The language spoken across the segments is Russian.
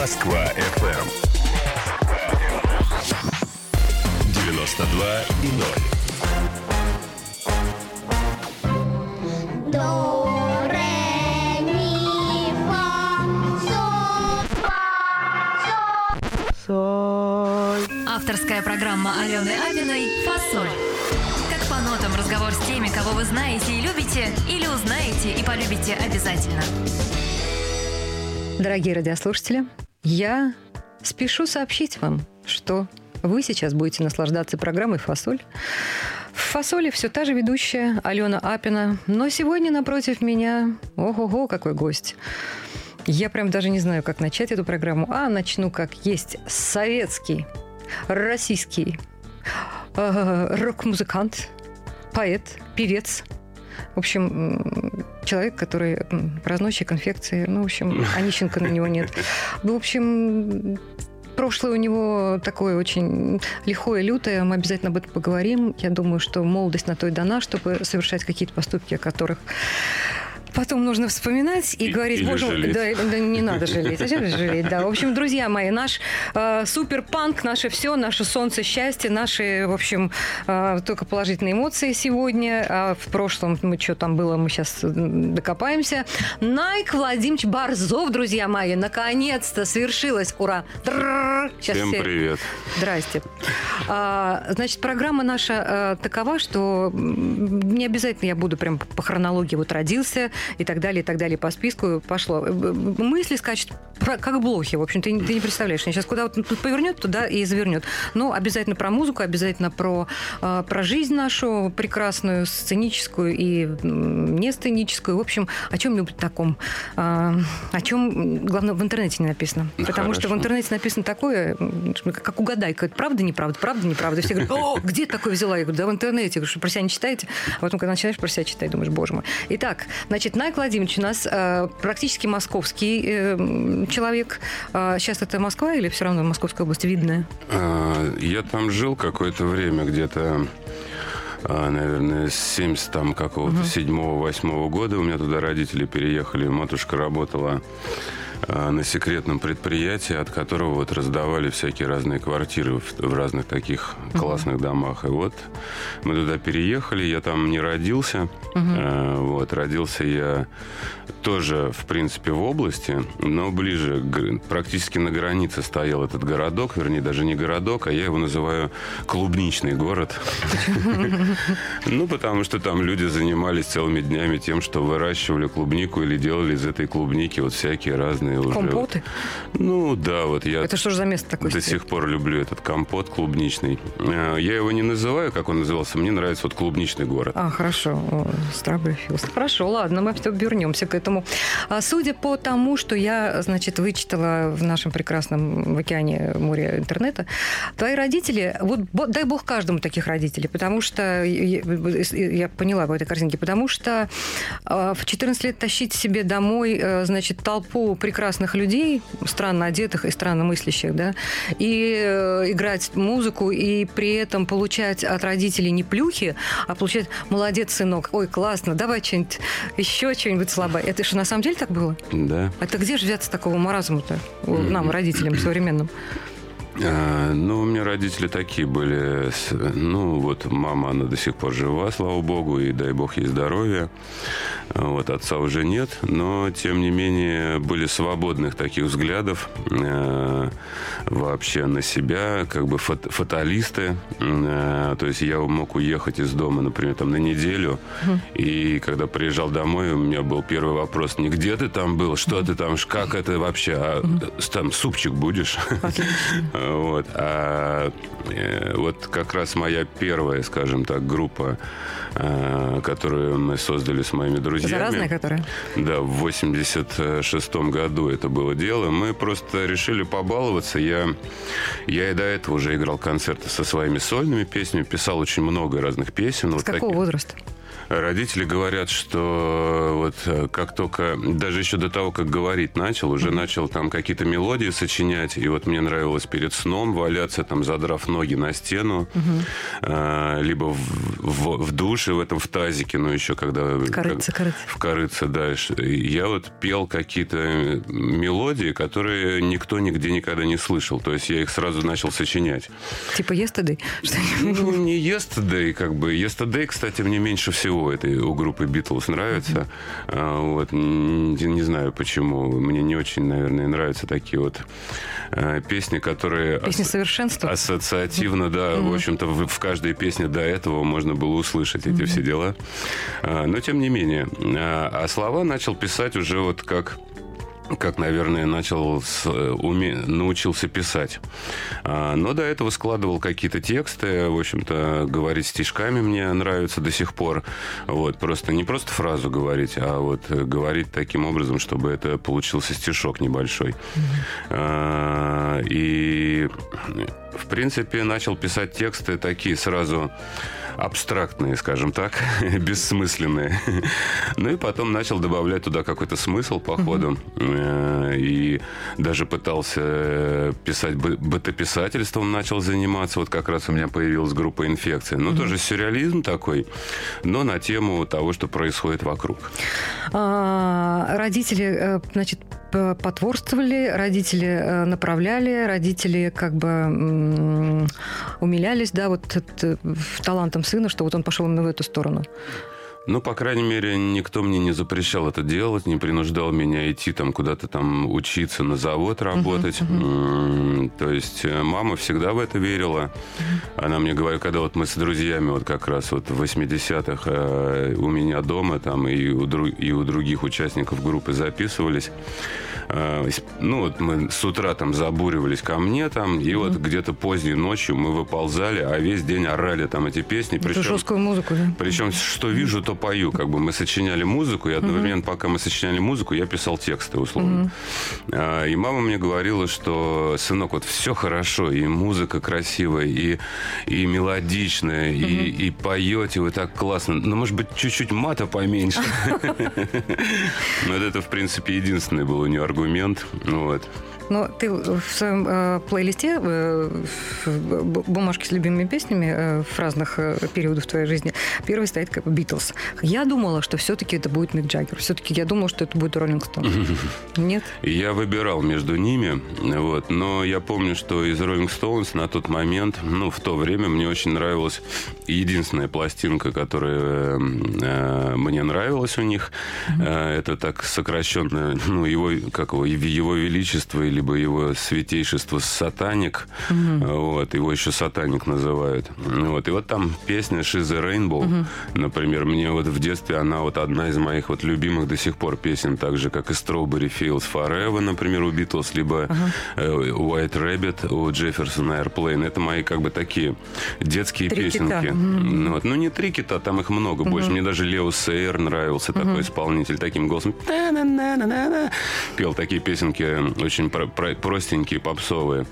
Москва FM. 92 и 0. До, ре, ми, фа, соль, Авторская программа Алены Абиной «Фасоль». Как по нотам разговор с теми, кого вы знаете и любите, или узнаете и полюбите обязательно. Дорогие радиослушатели, я спешу сообщить вам, что вы сейчас будете наслаждаться программой «Фасоль». В «Фасоле» все та же ведущая Алена Апина, но сегодня напротив меня, ого-го, какой гость. Я прям даже не знаю, как начать эту программу, а начну как есть. Советский, российский э, рок-музыкант, поэт, певец, в общем, человек, который разносчик конфекции. Ну, в общем, Онищенко на него нет. Ну, в общем, прошлое у него такое очень лихое, лютое. Мы обязательно об этом поговорим. Я думаю, что молодость на то и дана, чтобы совершать какие-то поступки, о которых Потом нужно вспоминать и, И- говорить, боже мой, да, да не надо жалеть. Зачем жалеть? Да. В общем, друзья мои, наш э, суперпанк, наше все, наше солнце счастья, наши, в общем, э, только положительные эмоции сегодня. А в прошлом, мы что там было, мы сейчас докопаемся. Найк Владимирович Борзов, друзья мои, наконец-то свершилось. Ура! Сейчас Всем все- привет. Здрасте. А, значит, программа наша э, такова, что не обязательно я буду прям по хронологии вот родился и так далее, и так далее, по списку пошло. Э, э, Мысли скачут как блохи, в общем, ты, не- ты не представляешь. Они сейчас куда вот повернет, туда и завернет. Но обязательно про музыку, обязательно про, э, про жизнь нашу прекрасную, сценическую и не сценическую. В общем, о чем-нибудь таком. О чем, главное, в интернете не написано. Ну, Потому что в хорошо. интернете написано такое, как угадайка. Это правда, неправда, правда, неправда. Все говорят, о, где такое взяла? Я говорю, да в интернете. Я говорю, что про себя не читаете? А потом, когда начинаешь про себя читать, думаешь, боже мой. Итак, значит, Найк Владимирович у нас э, практически московский э, человек. А сейчас это Москва или все равно Московская область видная? Я там жил какое-то время, где-то, а, наверное, с 70 там какого-то седьмого, восьмого года. У меня туда родители переехали. Матушка работала на секретном предприятии, от которого вот раздавали всякие разные квартиры в, в разных таких классных домах. И вот мы туда переехали, я там не родился. А, Вот, родился я тоже, в принципе, в области, но ближе, практически на границе стоял этот городок, вернее, даже не городок, а я его называю клубничный город. Ну, потому что там люди занимались целыми днями тем, что выращивали клубнику или делали из этой клубники вот всякие разные уже... Компоты? Ну, да, вот я Это что же за место такое? до сих пор люблю этот компот клубничный. Э, Я его не называю, как он назывался. Мне нравится вот клубничный город. А, хорошо. О, Стробофилс. Хорошо, ладно, мы все вернемся к этому. А судя по тому, что я, значит, вычитала в нашем прекрасном в океане море интернета, твои родители, вот дай бог каждому таких родителей, потому что я, я поняла по этой картинке, потому что а, в 14 лет тащить себе домой, э, значит, толпу прекрасных людей, странно одетых и странно мыслящих, да, и э, играть музыку, и при этом получать от родителей не плюхи, а получать «молодец, сынок», «ой, классно, давай что-нибудь, еще что-нибудь слабое». Это что, на самом деле так было? Да. Это где же взяться такого маразма-то нам, родителям современным? А, Ну, у меня родители такие были. Ну, вот мама, она до сих пор жива, слава богу, и дай бог ей здоровья. Вот отца уже нет, но, тем не менее, были свободных таких взглядов э, вообще на себя, как бы фат- фаталисты. Э, То есть я мог уехать из дома, например, там на неделю, и когда приезжал домой, у меня был первый вопрос, не где ты там был, что ты там, как это вообще, а там супчик будешь? Вот. А э, вот как раз моя первая, скажем так, группа, э, которую мы создали с моими друзьями. Заразная, которая? Да, в 86 году это было дело. Мы просто решили побаловаться. Я, я и до этого уже играл концерты со своими сольными песнями, писал очень много разных песен. С Вот какого таких. возраста? Родители говорят, что вот э, как только, даже еще до того, как говорить начал, уже начал там какие-то мелодии сочинять. И вот мне нравилось перед сном валяться, там, задрав ноги на стену, э, либо в, в, в душе, в этом в тазике, ну, еще когда... Корыться, как- корыться. В корыце, да. Я вот пел какие-то мелодии, которые никто нигде никогда не слышал. То есть я их сразу начал сочинять. Типа yesterday? Ну, не Yesterday, как бы. Yesterday, кстати, мне меньше всего этой у группы Beatles нравится. А, Вот. Не, не знаю почему. Мне не очень, наверное, нравятся такие вот э, песни, которые... Песни совершенства? Ассоциативно, да. В общем-то, в, в каждой песне до этого можно было услышать эти все дела. А, Но, тем не менее. А а слова начал писать уже вот как как, наверное, начал с, э, уме- научился писать. А, Но до этого складывал какие-то тексты. В общем-то, говорить стишками мне нравится до сих пор. Вот, просто не просто фразу говорить, а вот э, говорить таким образом, чтобы это получился стишок небольшой. А, И, в принципе, начал писать тексты такие сразу абстрактные, скажем так, бессмысленные. Ну и потом начал добавлять туда какой-то смысл по ходу. Э, И даже пытался писать бы- бытописательством, начал заниматься. Вот как раз у меня появилась группа «Инфекция». Ну, тоже сюрреализм такой, но на тему того, что происходит вокруг. А, Родители, э, значит, потворствовали, родители э, направляли, родители как бы умилялись, да, вот в- талантом сына, что вот он пошел именно в эту сторону. Ну, по крайней мере, никто мне не запрещал это делать, не принуждал меня идти там куда-то там учиться на завод работать. М, То есть э, мама всегда в это верила. Она мне говорит, когда вот мы с друзьями вот как раз вот в 80-х э, у меня дома там и у, дру- и у других участников группы записывались. Э, Ну, вот мы с утра там забуривались ко мне там, и вот где-то поздней ночью мы выползали, а весь день орали там эти песни. Причем жесткую музыку, да? причем, что вижу, то пою. Как бы мы сочиняли музыку, и одновременно, пока мы сочиняли музыку, я писал тексты, условно. А, И мама мне говорила, что, сынок, вот все хорошо, и музыка красивая, и, и мелодичная, и, и поете вы так классно. Но, может быть, чуть-чуть мата поменьше. Но вот это, в принципе, единственный был у нее аргумент. Вот. Но ты в своем э, плейлисте э, в б- бумажке с любимыми песнями э, в разных э, периодах твоей жизни первый стоит как Битлз. Я думала, что все-таки это будет Мик Джаггер. Все-таки я думала, что это будет Роллинг Стоун. Нет? Я выбирал между ними, вот, но я помню, что из Rolling Stones на тот момент, ну, в то время мне очень нравилась единственная пластинка, которая э, мне нравилась у них. Э, это так сокращенно, ну, его, как его, его величество, либо его святейшество Сатаник, вот, его еще Сатаник называют. Вот, и вот там песня a Rainbow, например, мне вот в детстве она вот одна из моих вот любимых до сих пор песен, так же, как и Strawberry Fields Forever, например, у Beatles, либо э, White Rabbit у Джефферсона Airplane. Это мои как бы такие детские Три кита. песенки. Ну, вот. ну, не три кита, там их много больше. Мне даже Лео Сейер нравился, такой исполнитель, таким голосом. Пел такие песенки очень про- простенькие, попсовые.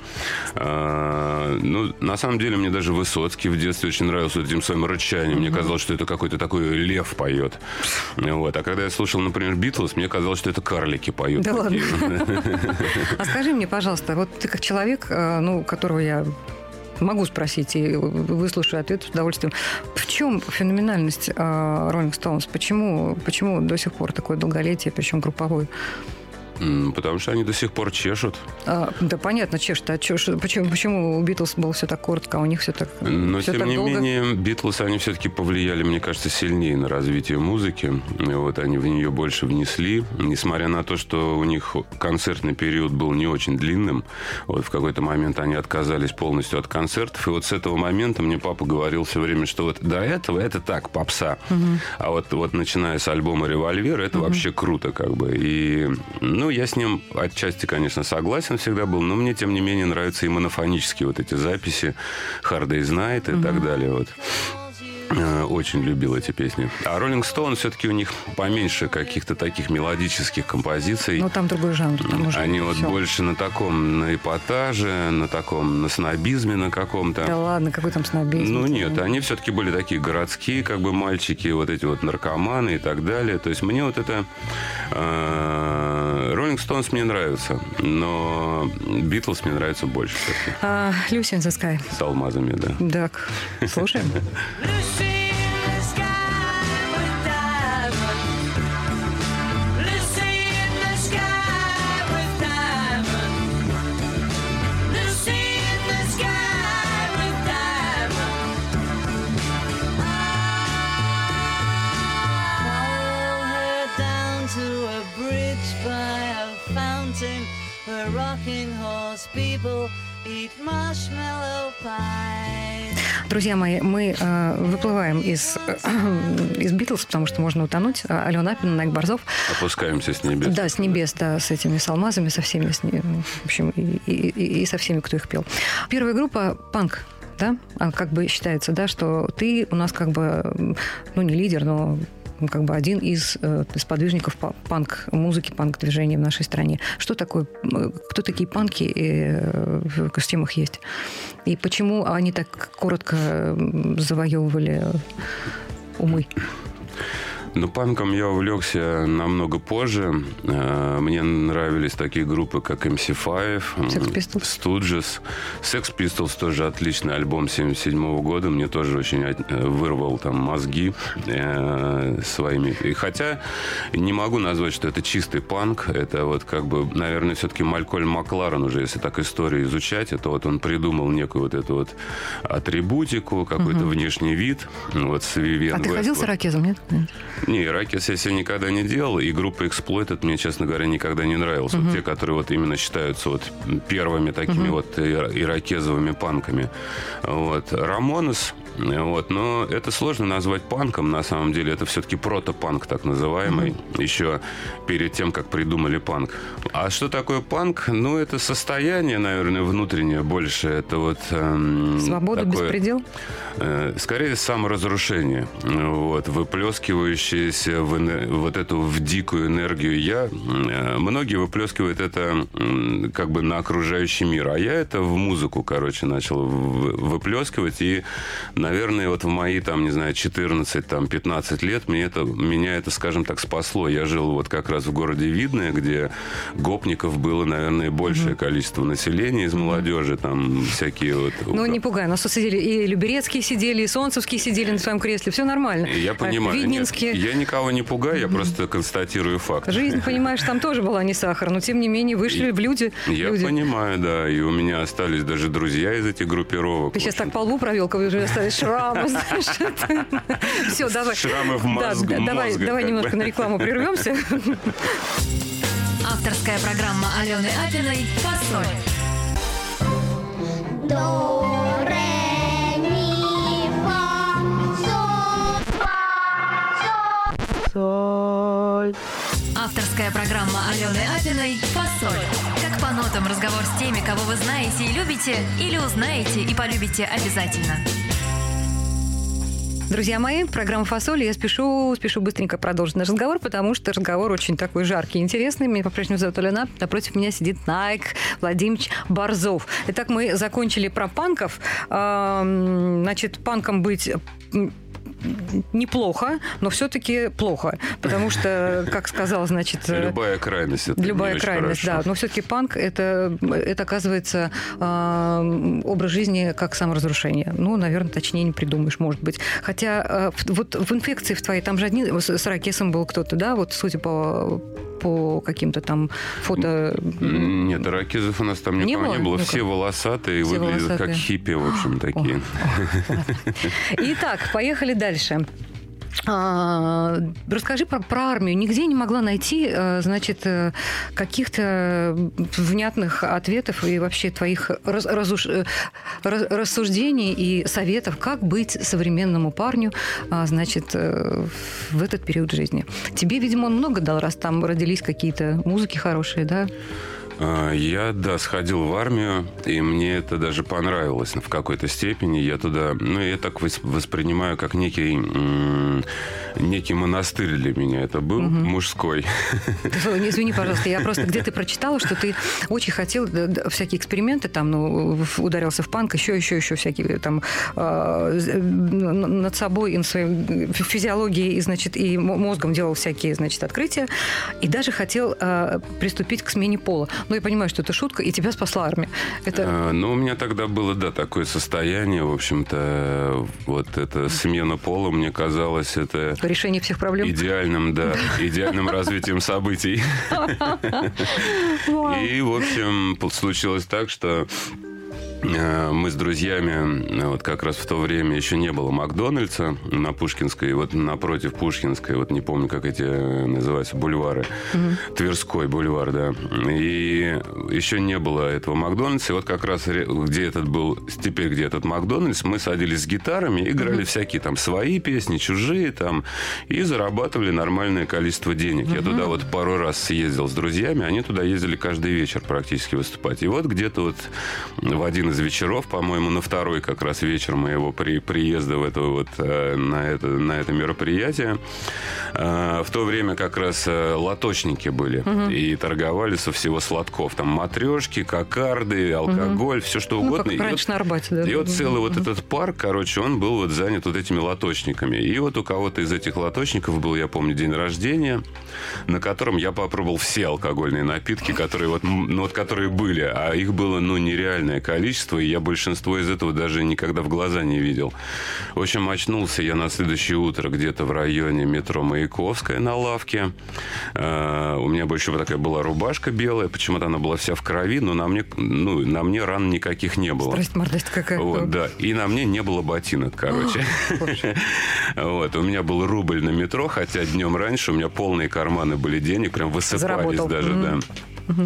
А, ну, на самом деле, мне даже Высоцкий в детстве очень нравился этим своим рычанием. Мне казалось, что это какой-то такой лев поет. Вот. А когда я слушал, например, Битлз, мне казалось, что это карлики поют. Да ладно. А скажи мне, пожалуйста, вот ты как человек, э, ну, которого я могу спросить и выслушаю ответ с удовольствием. В чем феноменальность Роллинг Стоунс? Почему, почему до сих пор такое долголетие, причем групповое? Потому что они до сих пор чешут. А, да, понятно, чешет. А что- почему, почему у Битлз было все так коротко, а у них все так, Но, всё тем так не долго? менее, Битлз, они все-таки повлияли, мне кажется, сильнее на развитие музыки. И вот они в нее больше внесли. Несмотря на то, что у них концертный период был не очень длинным, вот в какой-то момент они отказались полностью от концертов. И вот с этого момента мне папа говорил все время, что вот до этого это так, попса. А вот, вот начиная с альбома «Револьвер», это вообще круто как бы. И, ну, я с ним отчасти, конечно, согласен всегда был, но мне, тем не менее, нравятся и монофонические вот эти записи «Hard Day's Night» и так далее. Вот. Э, Очень любил эти песни. А Роллинг Стоун все-таки у них поменьше каких-то таких мелодических композиций. Ну, там другой жанр. Там уже Они вот всё. больше на таком, на эпатаже, на таком, на снобизме на каком-то. Да ладно, какой там снобизм. Ну нет, они все-таки были такие городские, как бы мальчики, вот эти вот наркоманы и так далее. То есть мне вот это Роллинг Стоунс мне нравится, но Битлз мне нравится больше. А, Люси in the Sky. С алмазами, да. Так, слушаем. Друзья мои, мы э, выплываем из, из Битлз, потому что можно утонуть. А, Алена Апина, Найк Борзов. Опускаемся с небес. Да, с небес, да, с этими с алмазами, со всеми, с в общем, и, и- и- и со всеми, кто их пел. Первая группа панк, да, А как бы считается, да, что ты у нас как бы, ну, не лидер, но как бы один из э, сподвижников па- панк-музыки, панк-движения в нашей стране. Что такое, кто такие панки э, в костюмах есть? И почему они так коротко завоевывали умы? Ну, панком я увлекся намного позже. Э, Мне нравились такие группы, как MC5, м, Sex Pistols. Stooges. Sex Pistols тоже отличный альбом 77 года. Мне тоже очень э, вырвал там мозги э, своими. И хотя не могу назвать, что это чистый панк. Это вот как бы, наверное, все-таки Малькольм Макларен уже, если так историю изучать, это вот он придумал некую вот эту вот атрибутику, какой-то внешний вид. Вот с А ты ходил с ирокезом, нет? Не, Иракес я себе никогда не делал, и группа Exploited мне, честно говоря, никогда не нравилась. Вот те, которые вот именно считаются вот первыми такими вот ира- иракезовыми панками. Вот. Рамонес, вот, но это сложно назвать панком, на самом деле. Это все-таки протопанк, так называемый, еще перед тем, как придумали панк. А что такое панк? Ну, это состояние, наверное, внутреннее больше. Это вот... эм, Свобода, такое- беспредел? Э, Скорее саморазрушение, вот, выплескивающееся в, вот эту в дикую энергию. Я, э, многие выплескивают это м, как бы на окружающий мир, а я это в музыку, короче, начал выплескивать. И, наверное, вот в мои, там, не знаю, 14, там, 15 лет мне это, меня это, скажем так, спасло. Я жил вот как раз в городе Видное, где гопников было, наверное, большее количество населения из молодежи, там всякие вот... Ну, не пугай. У нас тут сидели и Люберецкие сидели, и Солнцевские сидели на своем кресле. Все нормально. Я понимаю. А, Виднинские. Нет, я никого не пугаю, я просто констатирую факт. Жизнь, понимаешь, там тоже была не сахар, но тем не менее вышли в люди. Я люди. понимаю, да. И у меня остались даже друзья из этих группировок. Ты сейчас так по лбу провел, как уже остались шрамы, знаешь. Все, давай. Шрамы в Да, мозг- да, Давай, давай немножко на рекламу прервемся. Авторская программа Алены Апиной «Фасоль». До, ре, ми, фа, соль, фа, соль. Авторская программа Алены Апиной «Фасоль». Как по нотам разговор с теми, кого вы знаете и любите, или узнаете и полюбите обязательно. Друзья мои, программа «Фасоль». Я спешу, спешу быстренько продолжить наш разговор, потому что разговор очень такой жаркий и интересный. Меня по-прежнему зовут Алена. Напротив меня сидит Найк Владимирович Борзов. Итак, мы закончили про панков. Значит, панком быть неплохо, но все-таки плохо. Потому что, как сказал, значит... Любая крайность. Это Любая крайность, да. Но все-таки панк это, это оказывается э, образ жизни как саморазрушение. Ну, наверное, точнее не придумаешь, может быть. Хотя э, вот в инфекции в твоей, там же одни с, с ракесом был кто-то, да, вот судя по по каким-то там фото. Нет, ракезов у нас там Не никого не было? было. Все волосатые, Все выглядят как волосатые. хиппи, в общем, такие. Итак, поехали дальше. А, расскажи про, про армию. Нигде не могла найти, э, значит, э, каких-то внятных ответов и вообще твоих раз- разуш- э, раз- рассуждений и советов, как быть современному парню, а, значит, в этот период жизни. Тебе, видимо, он много дал, раз там родились какие-то музыки хорошие, да? А, Я, да, сходил в армию, и мне это даже понравилось в какой-то степени. Я туда, ну, я так вос- воспринимаю, как некий, некий монастырь для меня. Это был мужской. Слушай, Извини, пожалуйста, я просто где-то прочитала, что ты очень хотел всякие эксперименты, там, ну, ударился в панк, еще, еще, еще всякие там н- над собой и над своей фи- физиологией, и, значит, и мо- мозгом делал всякие, значит, открытия, и даже хотел э, приступить к смене пола. Но я понимаю, что это шутка, и тебя спасла армия. Это А, Ну, у меня тогда было, да, такое состояние, в общем-то, вот эта смена пола, мне казалось, это решение всех проблем. идеальным, да, идеальным развитием событий. И, в общем, случилось так, что мы с друзьями, э, вот как раз в то время еще не было Макдональдса на Пушкинской, вот напротив Пушкинской, вот не помню, как эти э, называются, бульвары. Тверской бульвар, да. И еще не было этого Макдональдса. И вот как раз где этот был, теперь где этот Макдональдс, мы садились с гитарами, играли всякие там свои песни, чужие там, и зарабатывали нормальное количество денег. Я туда вот пару раз съездил с друзьями, они туда ездили каждый вечер практически выступать. И вот где-то вот в один из вечеров, по-моему, на второй как раз вечер моего при, приезда в это вот, э, на, это, на это мероприятие, э, в то время как раз э, лоточники были и торговали со всего сладков. Там матрешки, кокарды, алкоголь, все что Ну, угодно. как И вот- раньше на Арбате, да. и вот целый вот этот парк, короче, он был вот занят вот этими лоточниками. И вот у кого-то из этих лоточников был, я помню, день рождения, на котором я попробовал все алкогольные напитки, которые вот, ну, вот которые были. А их было, ну, нереальное количество, и я большинство из этого даже никогда в глаза не видел. В общем, очнулся я на следующее утро где-то в районе метро Маяковская на лавке. Э, У меня еще вот такая была рубашка белая, почему-то она была вся в крови, но на мне, ну, на мне ран никаких не было. Страсть мордость какая. Вот, да. И на мне не было ботинок, короче. Вот. У меня был рубль на метро, хотя днем раньше у меня полные карманы были денег, прям высыпались даже, да.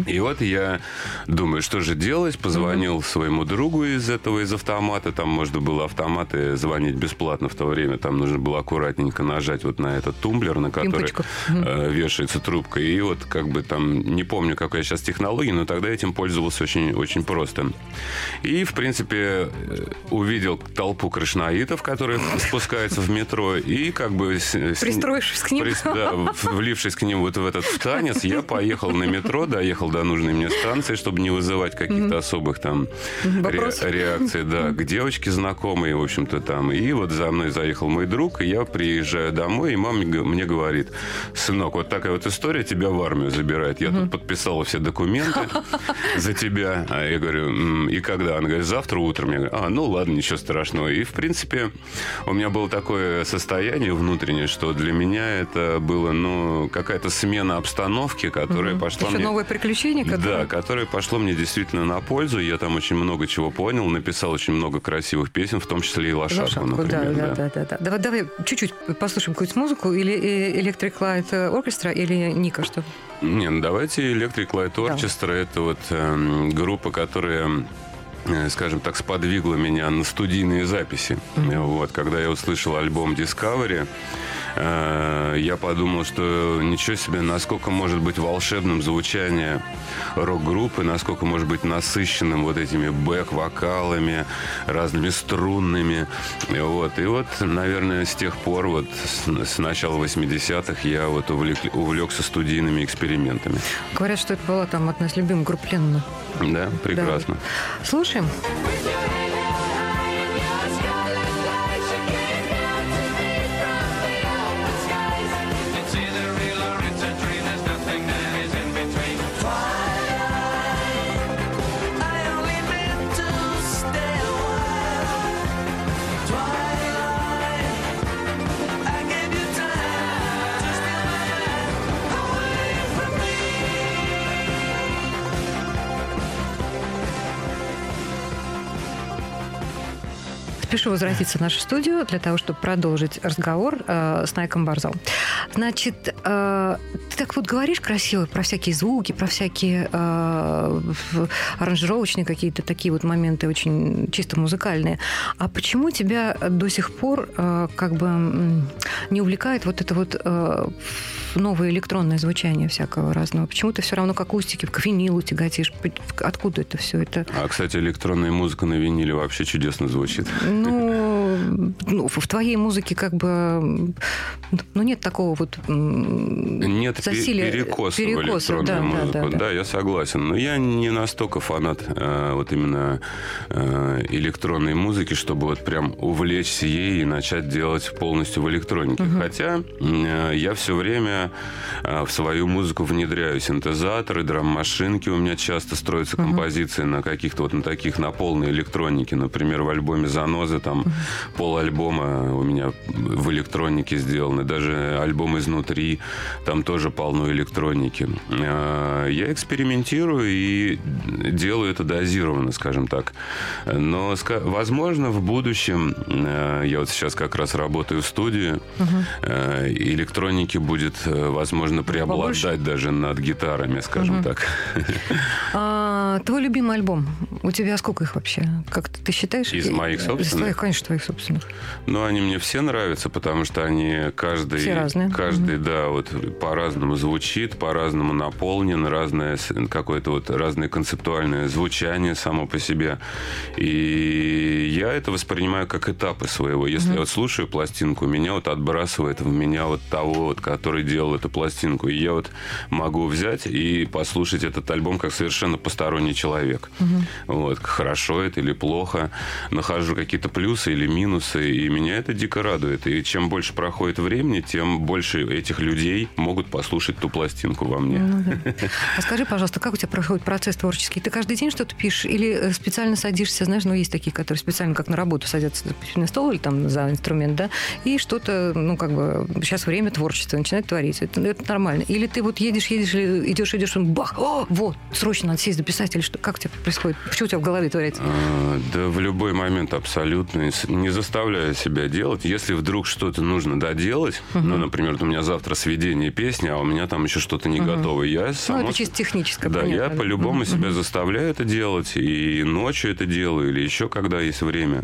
И вот я думаю, что же делать? Позвонил своему другу из этого, из автомата. Там можно было автоматы звонить бесплатно в то время. Там нужно было аккуратненько нажать вот на этот тумблер, на который э, вешается трубка. И вот как бы там, не помню, какая сейчас технология, но тогда этим пользовался очень, очень просто. И, в принципе, э, увидел толпу крышнаитов, которые спускаются в метро, и как бы... с- с- Пристроившись к ним. Да, влившись к ним вот в этот в танец, я поехал на метро, доехал до нужной мне станции, чтобы не вызывать каких-то особых там ре- реакций, да, к девочке знакомой, в общем-то, там. И вот за мной заехал мой друг, и я приезжаю домой, и мама мне говорит, сынок, вот такая вот история тебя в армию забирает. Я тут подписала все документы за тебя. А я говорю, «М, и когда? Она говорит, завтра утром. Я говорю, а, ну ладно, ничего страшного. И, в принципе, у меня было такое состояние внутреннее, что для меня это было, ну, какая-то смена обстановки, которая пошла Еще мне... новое приключение, Да, которое... пошло мне действительно на пользу. Я там очень много чего понял, написал очень много красивых песен, в том числе и «Лошадку», Лошадку, да, например. да, да, да, да. Давай, давай чуть-чуть послушаем какую-то музыку. Или э, Electric Light Orchestra, или Ника, что? Не, ну давайте Electric Light Да. Orchestra. Это вот эм, группа, которая э, скажем так, сподвигла меня на студийные записи. Вот, когда я услышал альбом Discovery, э, я подумал, что ничего себе, насколько может быть волшебным звучание рок-группы, насколько может быть насыщенным вот этими бэк-вокалами, разными струнными. Вот. И вот, наверное, с тех пор, вот с, с начала 80-х, я вот увлек- увлекся студийными экспериментами. Говорят, что это была там одна из любимых групп Леннона. Да, прекрасно. Слушаем. I Спешу возвратиться в нашу студию для того, чтобы продолжить разговор э, с Найком Барзал. Значит, э, ты так вот говоришь красиво про всякие звуки, про всякие э, аранжировочные какие-то такие вот моменты очень чисто музыкальные. А почему тебя до сих пор э, как бы не увлекает вот это вот э, новое электронное звучание всякого разного? Почему ты все равно к акустике, к винилу тяготишь? Откуда это все? Это, А, кстати, электронная музыка на виниле вообще чудесно звучит. ну, ну, в в твоей музыке как бы, ну, нет такого вот Нет засилия, перекоса, в перекоса, электронную да, да, музыку. да, да. я согласен. Но я не настолько фанат э, вот именно э, электронной музыки, чтобы вот прям увлечься ей и начать делать полностью в электронике. Хотя э, я все время э, в свою музыку внедряю синтезаторы, драм-машинки. У меня часто строятся композиции на каких-то вот на таких, на полной электронике. Например, в альбоме «Занозы» там пол альбома у меня в электронике сделаны. Даже альбом «Изнутри» там тоже полно электроники. Э, Я экспериментирую и делаю это дозированно, скажем так. Но, возможно, в будущем, э, я вот сейчас как раз работаю в студии, э, электроники будет, э, возможно, преобладать Побольше? даже над гитарами, скажем так. А, твой любимый альбом? У тебя сколько их вообще? Как ты, считаешь? Из моих Из собственных? твоих, конечно, твоих собственных. Но они мне все нравятся, потому что они каждый, Все разные. каждый, да, вот по-разному звучит, по-разному наполнен, разное какое-то вот разное концептуальное звучание само по себе. И я это воспринимаю как этапы своего. Если я вот слушаю пластинку, меня вот отбрасывает в меня вот того, вот, который делал эту пластинку. И я вот могу взять и послушать этот альбом как совершенно посторонний человек. Вот, хорошо это или плохо. Нахожу какие-то плюсы или минусы, и меня это дико радует. И чем больше проходит времени, тем больше этих людей могут послушать ту пластинку во мне. Ну да. А скажи, пожалуйста, как у тебя проходит процесс творческий? Ты каждый день что-то пишешь или э, специально садишься, знаешь, ну, есть такие, которые специально как на работу садятся за письменный стол или там за инструмент, да, и что-то, ну, как бы, сейчас время творчества, начинает творить. Это, это нормально. Или ты вот едешь, едешь, или идешь, идешь, он бах, о, вот, срочно надо сесть записать, или что? Как у тебя происходит? Что у тебя в голове творится? А, Да в любой момент абсолютно. Не заставляю себя делать. Если вдруг что-то нужно доделать, ну, например, у меня завтра сведение песни, а у меня там еще что-то не готово, я Ну, само это с- чисто техническое, Да, понятно, я по-любому Мгм, себя заставляю это делать. И ночью это делаю, или еще когда есть время.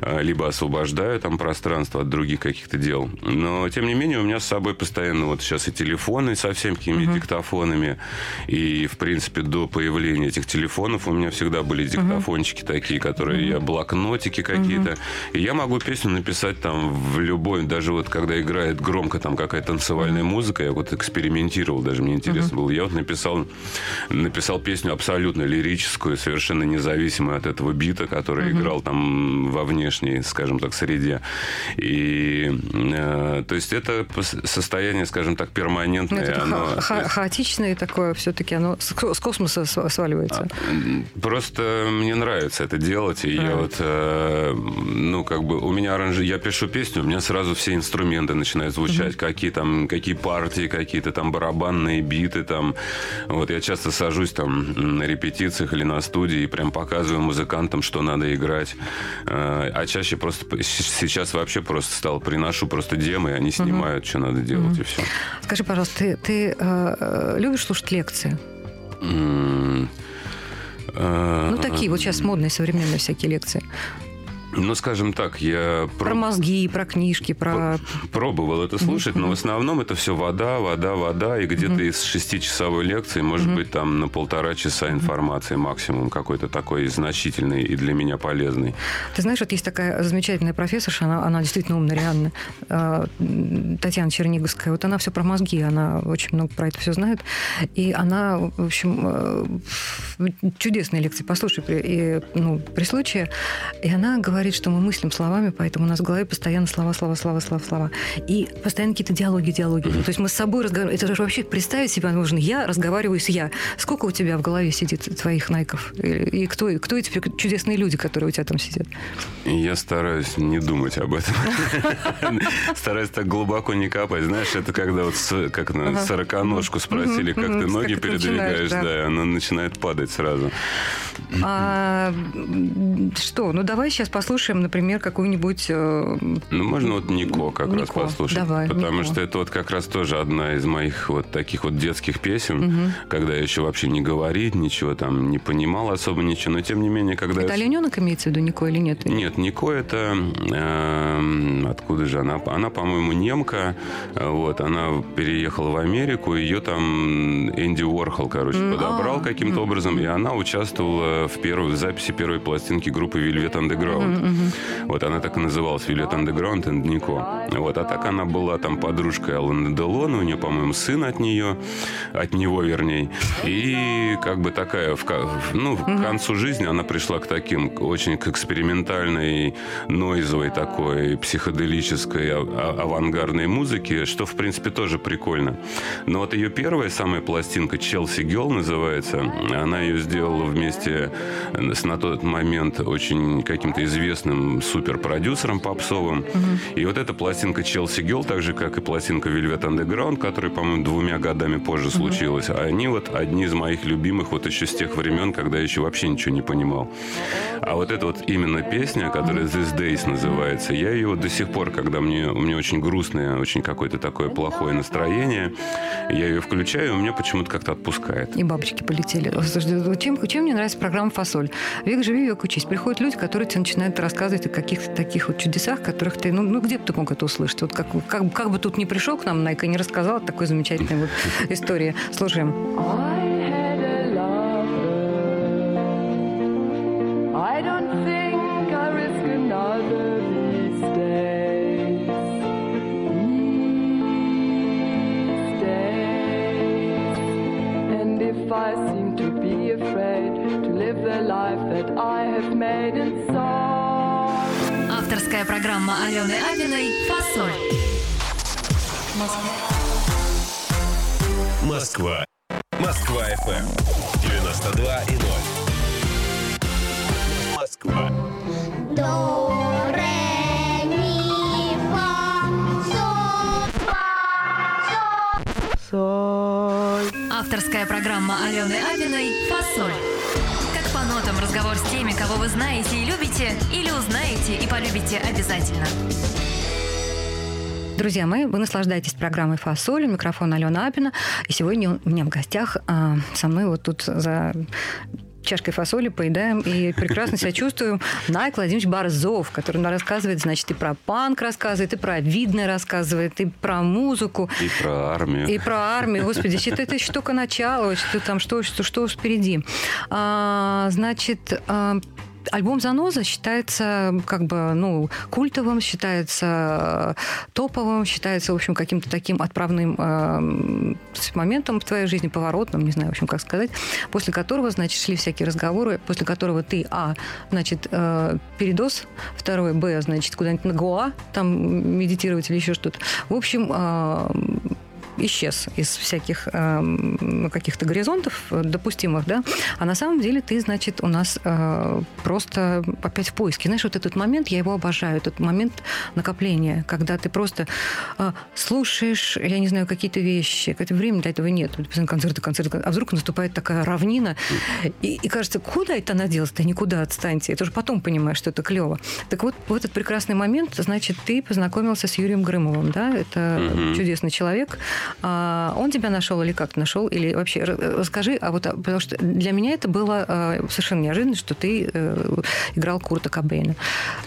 А, Либо освобождаю там пространство от других каких-то дел. Но, тем не менее, у меня с собой постоянно вот сейчас и телефоны со всеми какими диктофонами. И, в принципе, до появления этих телефонов у меня всегда были диктофончики такие, которые я блокнотики какие-то. И я могу песню написать там в любой, даже вот когда играет громко там какая-то танцевальная музыка, я вот экспериментировал, даже мне интересно было. Я вот написал, написал песню абсолютно лирическую, совершенно независимую от этого бита, который играл там во внешней, скажем так, среде. И э, то есть это состояние, скажем так, перманентное. это оно- ха- ха- хаотичное такое все-таки, оно с с космоса сва- сваливается. Просто мне нравится это делать, и я Ага. вот, э, ну, как бы, у меня аранжи... Я пишу песню, у меня сразу все инструменты начинают звучать, какие там, какие партии, какие-то там барабанные биты там. Вот я часто сажусь там на репетициях или на студии и прям показываю музыкантам, что надо играть. Э, А чаще просто сейчас вообще просто стал, приношу просто демы, и они снимают, что надо делать, и все. Скажи, пожалуйста, ты, ты, э, э, любишь слушать лекции? Э, Ну, такие вот сейчас модные современные всякие лекции. Ну, скажем так, я Про про- мозги, про книжки, про... пробовал это слушать, но в основном это все вода, вода, вода, и где-то из шестичасовой лекции, может быть, там на полтора часа информации максимум какой-то такой значительный и для меня полезный. Ты знаешь, вот есть такая замечательная профессорша, она, она действительно умная, реально, э, Татьяна Черниговская. Вот она все про мозги, она очень много про это все знает. И она, в общем, э, чудесные лекции, послушай, при, и, ну, при случае. И она говорит, что мы мыслим словами, поэтому у нас в голове постоянно слова, слова, слова, слова, слова. И постоянно какие-то диалоги, диалоги. То есть мы с собой разговариваем. Это же вообще представить себя нужно. Я разговариваю с я. Сколько у тебя в голове сидит твоих найков? И, и кто, кто эти чудесные люди, которые у тебя там сидят? Я стараюсь не думать об этом. Стараюсь так глубоко не копать. Знаешь, это когда вот как на сороконожку спросили, как ты ноги передвигаешь, да. она начинает падать сразу. А, что? Ну, давай сейчас послушаем послушаем, например, какую-нибудь... э, Ну, можно вот Нико как раз Нико, послушать. давай, потому Нико. что это вот как раз тоже одна из моих вот таких вот детских песен, когда я еще вообще не говорить ничего там, не понимал особо ничего. Но тем не менее, когда... Это я- олененок имеется в виду, Нико, или нет? Нет, Нико это... эм, откуда же она? Она, по-моему, немка. э, Вот, она переехала в Америку. Ее там Энди Уорхол, короче, подобрал каким-то образом. И она участвовала в первой в записи первой пластинки группы Velvet Underground. Вот, она так и называлась Velvet Underground and Нико. Вот, а так она была там подружкой Алана Делона. У нее, по-моему, сын от нее. От него, вернее. И как бы такая, в, ну, к концу жизни она пришла к таким, очень к экспериментальной, нойзовой такой, психоделической, а- а- авангардной музыке, что, в принципе, тоже прикольно. Но вот ее первая самая пластинка «Челси Гелл» называется. Она ее сделала вместе с на тот момент очень каким-то известным суперпродюсером попсовым. И вот эта пластинка «Челси Гелл», так же, как и пластинка «Velvet Underground», которая, по-моему, двумя годами позже случилась, они вот одни из моих любимых вот еще с тех времен, когда я еще вообще ничего не понимал. А вот эта вот именно песня, которая «This Days» называется, я ее вот до сих пор, когда мне, у меня очень грустное, очень какое-то такое плохое настроение, я ее включаю, и у меня почему-то как-то отпускает. И бабочки полетели. Слушай, чем, чем мне нравится программа «Фасоль»? Век живи, век учись. Приходят люди, которые тебе начинают рассказывать о каких-то таких вот чудесах, которых ты... Ну, ну где бы ты мог это услышать? Вот как, как, как бы тут не пришел к нам, Найка, и не рассказал такой замечательной вот истории. Слушаем. I. And seem to be afraid to live the life that I have made song. Авторская программа Алены Абиной «Фасоль». Москва. Москва FM. 92 и 0. Москва. До, ре, ми, фа, соль, фа, соль. Соль. Авторская программа Алены Абиной «Фасоль». Нотам разговор с теми, кого вы знаете и любите, или узнаете и полюбите обязательно. Друзья мои, вы наслаждаетесь программой «Фасоль». У микрофона Алена Апина. И сегодня у меня в гостях а, со мной вот тут за чашкой фасоли поедаем и прекрасно себя чувствуем. Найк Владимирович Борзов, который нам рассказывает, значит, и про панк рассказывает, и про видное рассказывает, и про музыку, И про армию. и про армию. Господи, что это еще только начало, что там, что, что, что впереди. А, значит, а, Альбом «Заноза» считается как бы, ну, культовым, считается э, топовым, считается, в общем, каким-то таким отправным э, моментом в твоей жизни, поворотным, не знаю, в общем, как сказать, после которого, значит, шли всякие разговоры, после которого ты, а, значит, э, передоз, второе, б, значит, куда-нибудь на Гоа, там медитировать или еще что-то. В общем, э, исчез из всяких эм, каких-то горизонтов э, допустимых, да, а на самом деле ты, значит, у нас э, просто опять в поиске. Знаешь, вот этот момент, я его обожаю, этот момент накопления, когда ты просто э, слушаешь, я не знаю, какие-то вещи, какое-то время для этого нет, концерты, концерты, а вдруг наступает такая равнина, и, и кажется, куда это она делась? Да никуда, отстаньте. Это уже потом понимаешь, что это клево. Так вот, в этот прекрасный момент, значит, ты познакомился с Юрием Грымовым, да, это Мгм. чудесный человек. А, он тебя нашел или как нашел? Или вообще ра- расскажи, а вот, а, потому что для меня это было э, совершенно неожиданно, что ты э, играл Курта Кобейна.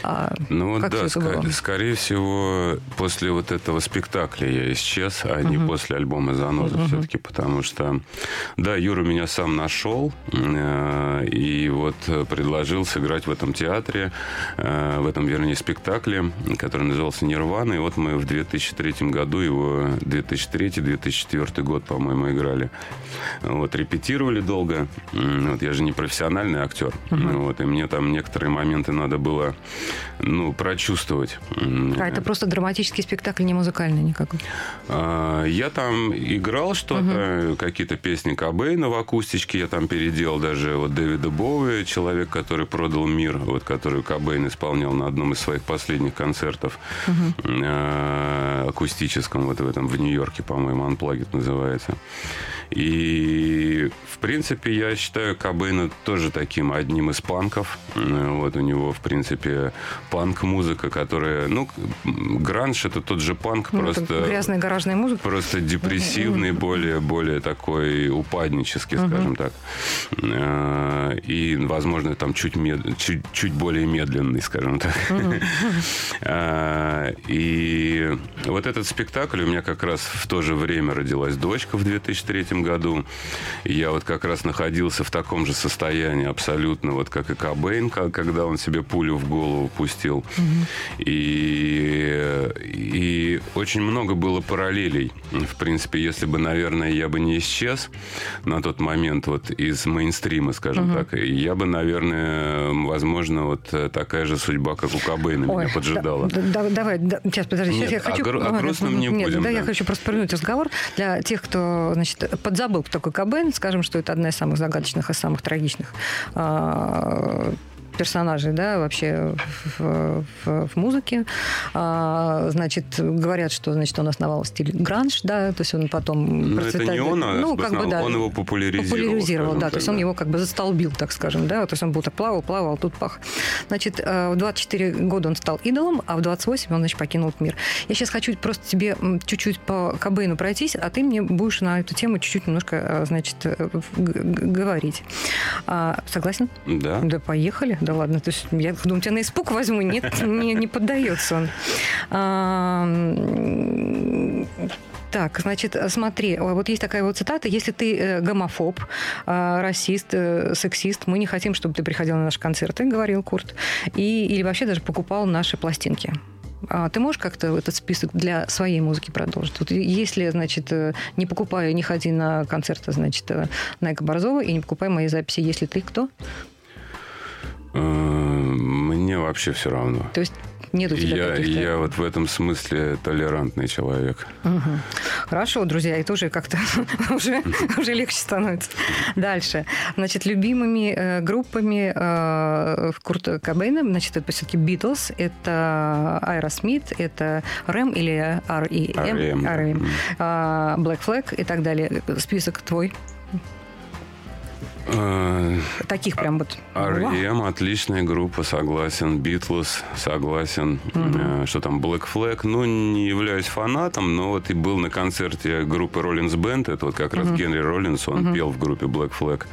А, Ну как да, это было? скорее всего, после вот этого спектакля я исчез, а не после альбома «Заноза» все-таки, потому что, да, Юра меня сам нашел э, и вот э, предложил сыграть в этом театре, э, в этом, вернее, спектакле, который назывался «Нирвана», и вот мы в 2003 году его, 2003-2004 год, по-моему, играли. Вот, репетировали долго. Вот, я же не профессиональный актер. Вот, и мне там некоторые моменты надо было ну, прочувствовать. А это просто драматический спектакль, не музыкальный никакой. а, Я там играл что-то, какие-то песни Кобейна в акустичке я там переделал даже вот Дэвида Боуи, человек, который продал мир, вот который Кобейн исполнял на одном из своих последних концертов э, акустическом вот в этом в Нью-Йорке, по-моему. По-моему, Unplugged называется. И, в принципе, я считаю Кобейна тоже таким одним из панков. Э, Вот у него, в принципе, панк-музыка, которая... Ну, гранж — это тот же панк, Ну, просто... грязная гаражная музыка. Просто депрессивный, более, более такой упаднический, скажем так. Э, И, возможно, там чуть, мед- чуть, чуть более медленный, скажем так. Э, И вот этот спектакль, у меня как раз в то же время родилась дочка в 2003 году. И я вот как раз находился в таком же состоянии абсолютно, вот как и Кобейн, когда он себе пулю в голову пустил. И, и очень много было параллелей. В принципе, если бы, наверное, я бы не исчез на тот момент вот из мейнстрима, скажем так, я бы, наверное, возможно, вот такая же судьба, как у Кобейна меня Ой, поджидала. да- да- давай, да, сейчас, подожди, сейчас Нет, я хочу... о гру- о грустном не нет, будем, Да, я да. хочу просто повернуть разговор. Для тех, кто, значит, подзабыл, такой Кобейн, скажем, что это одна из самых загадочных и самых трагичных а, персонажей, да, вообще в, в- в музыке. А, значит, говорят, что, значит, он основал стиль гранж, да, то есть он потом Ну, это процветает. не он, а ну, как бы, да, он его популяризировал, популяризировал, да, так, то есть он да. его как бы застолбил, так скажем, да, то есть он был так плавал, плавал, тут пах. Значит, э, в 24 года он стал идолом, а в 28 он, значит, покинул мир. Я сейчас хочу просто тебе чуть-чуть по Кобейну пройтись, а ты мне будешь на эту тему чуть-чуть немножко, э, значит, э, говорить. А, согласен? Да. Да, поехали. Да ладно. То есть я думаю, тебя на испуг возьму. Нет, не, не поддается он. А, так, значит, смотри, вот есть такая вот цитата. Если ты э, гомофоб, э, расист, э, сексист, мы не хотим, чтобы ты приходил на наши концерты, говорил Курт, и, или вообще даже покупал наши пластинки. А ты можешь как-то этот список для своей музыки продолжить? Вот если, значит, не покупай, не ходи на концерты, значит, Найка Борзова и не покупай мои записи, если ты кто? Э, Мне вообще все равно. То есть нет у тебя Я, каких-то... я вот в этом смысле толерантный человек. Мгм. Хорошо, друзья, это уже как-то уже, уже легче становится. Дальше. Значит, любимыми э, группами э, Курта Кобейна, значит, это все-таки Битлз, это Aerosmith, это Рэм или R.E.M., да. R.E.M., Мгм. а, Black Flag и так далее. Список твой. Э, Таких прям вот. Вау. R.E.M. отличная группа, согласен. Битлз, согласен. Э, Что там, Black Flag? Ну, не являюсь фанатом, но вот и был на концерте группы Rollins Band. Это вот как раз Генри Роллинс, он пел в группе Black Flag.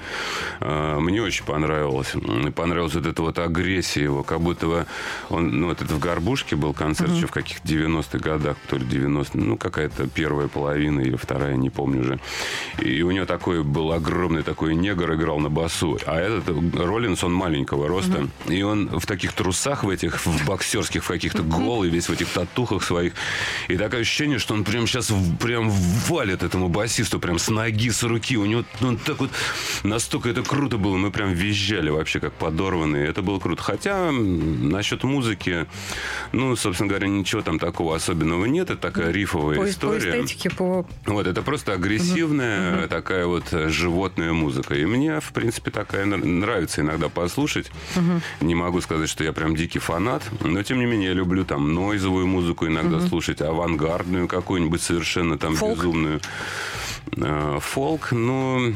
Э, Мне очень понравилось. Мне понравилась вот эта вот агрессия его, как будто бы он, ну, вот это в Горбушке был концерт еще в каких-то 90-х годах, то ли 90 ну, какая-то первая половина или вторая, не помню уже. И у него такой был огромный такой негр играл на басу. А этот Роллинс, он маленького роста. И он в таких трусах в этих, в боксерских в каких-то голый, весь в этих татухах своих. И такое ощущение, что он прям сейчас прям валит этому басисту прям с ноги, с руки. У него ну, он так вот настолько это круто было. Мы прям визжали вообще как подорванные. Это было круто. Хотя насчет музыки, ну, собственно говоря, ничего там такого особенного нет. Это такая рифовая По, по история. эстетике, по... Вот, это просто агрессивная такая вот э, животная музыка. И мне, в принципе, такая нр- нравится иногда послушать. Не могу сказать, что я прям дикий фанат, но, тем не менее, я люблю там нойзовую музыку иногда слушать, авангардную какую-нибудь совершенно там Фолк? безумную. Э, Фолк, ну,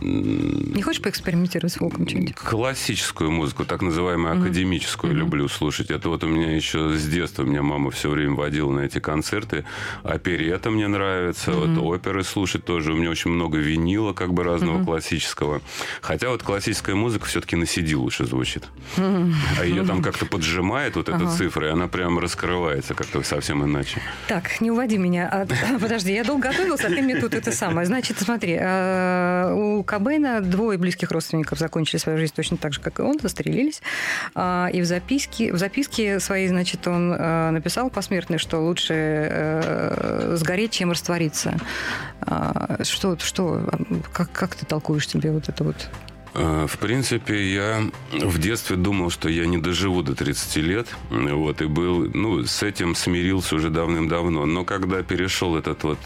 Не хочешь поэкспериментировать с фолком что-нибудь? классическую музыку, так называемую академическую, люблю слушать. Это вот у меня еще с детства меня мама все время водила на эти концерты. Оперета мне нравится, вот оперы слушать тоже. У меня очень много винила, как бы разного классического. Хотя вот классическая музыка все-таки на CD лучше звучит. А ее там как-то поджимает вот эта цифра, и она прям раскрывается как-то совсем иначе. Так, не уводи меня. Подожди, я долго готовился, а ты мне тут это самое. Значит, смотри, э, у Кобейна двое близких родственников закончили свою жизнь точно так же, как и он, застрелились. А, И в записке, в записке своей, значит, он э, написал посмертный, что лучше э, сгореть, чем раствориться. А, Что, что, как, как ты толкуешь себе вот это вот? Э, В принципе, я в детстве думал, что я не доживу до 30 лет. Вот, и был, ну, с этим смирился уже давным-давно. Но когда перешел этот вот...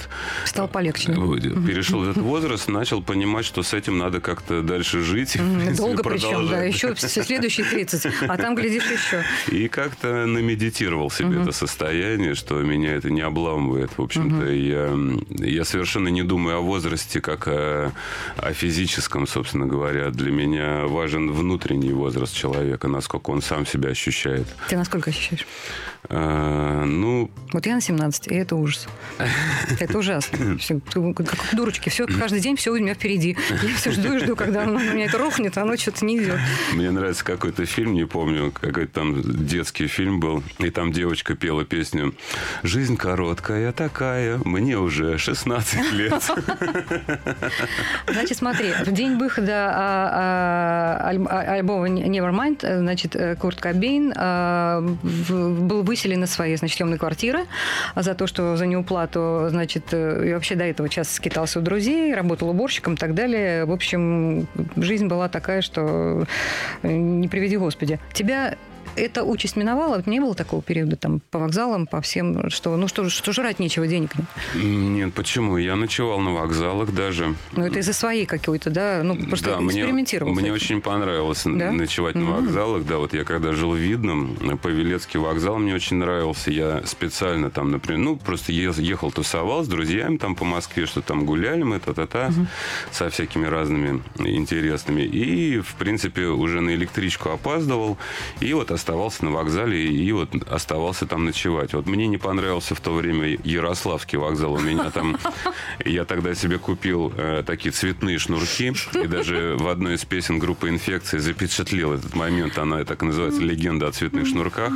Стал полегче. да? вот, Перешел этот возраст, начал понимать, что с этим надо как-то дальше жить. принципе, Долго причем, да, еще следующие 30, а там, глядишь, еще. И как-то намедитировал себе это состояние, что меня это не обламывает. В общем-то, я, я совершенно не думаю о возрасте, как о, о физическом, собственно говоря. Для меня важен внутренний возраст человека, насколько он сам себя ощущает. Ты насколько ощущаешь? А, ну, Вот я на 17, и это ужас. Это ужасно. Как дурочки. Все, каждый день все у меня впереди. Я все жду и жду, когда оно у меня это рухнет, а оно что-то не идет. Мне нравится какой-то фильм, не помню, какой-то там детский фильм был, и там девочка пела песню «Жизнь короткая такая, мне уже 16 лет». Значит, смотри, в день выхода а, альбома Nevermind, э, значит, э, Курт Кобейн а, был выселен из своей, значит, съемной квартиры за то, что за неуплату, значит, э, и вообще до этого часто скитался у друзей, работал уборщиком и так далее. В общем, жизнь была такая, что э, не приведи Господи. Тебя эта участь миновала? Не было такого периода там по вокзалам, по всем, что, ну что, что жрать нечего, денег нет? Нет, почему? Я ночевал на вокзалах даже. Ну, это из-за своей какой-то, да? Ну, просто да, мне, экспериментировал. мне этим. очень понравилось Да? ночевать на вокзалах. Да, вот я когда жил в Видном, Павелецкий вокзал мне очень нравился. Я специально там, например, ну, просто ехал, тусовал с друзьями там по Москве, что там гуляли мы, та-та-та, со всякими разными интересными. И, в принципе, уже на электричку опаздывал. И вот оставался на вокзале, и вот оставался там ночевать. Вот мне не понравился в то время Ярославский вокзал. У меня там... Я тогда себе купил э, такие цветные шнурки. И даже в одной из песен группы «Инфекция» запечатлел этот момент. Она так называется «Легенда о цветных шнурках».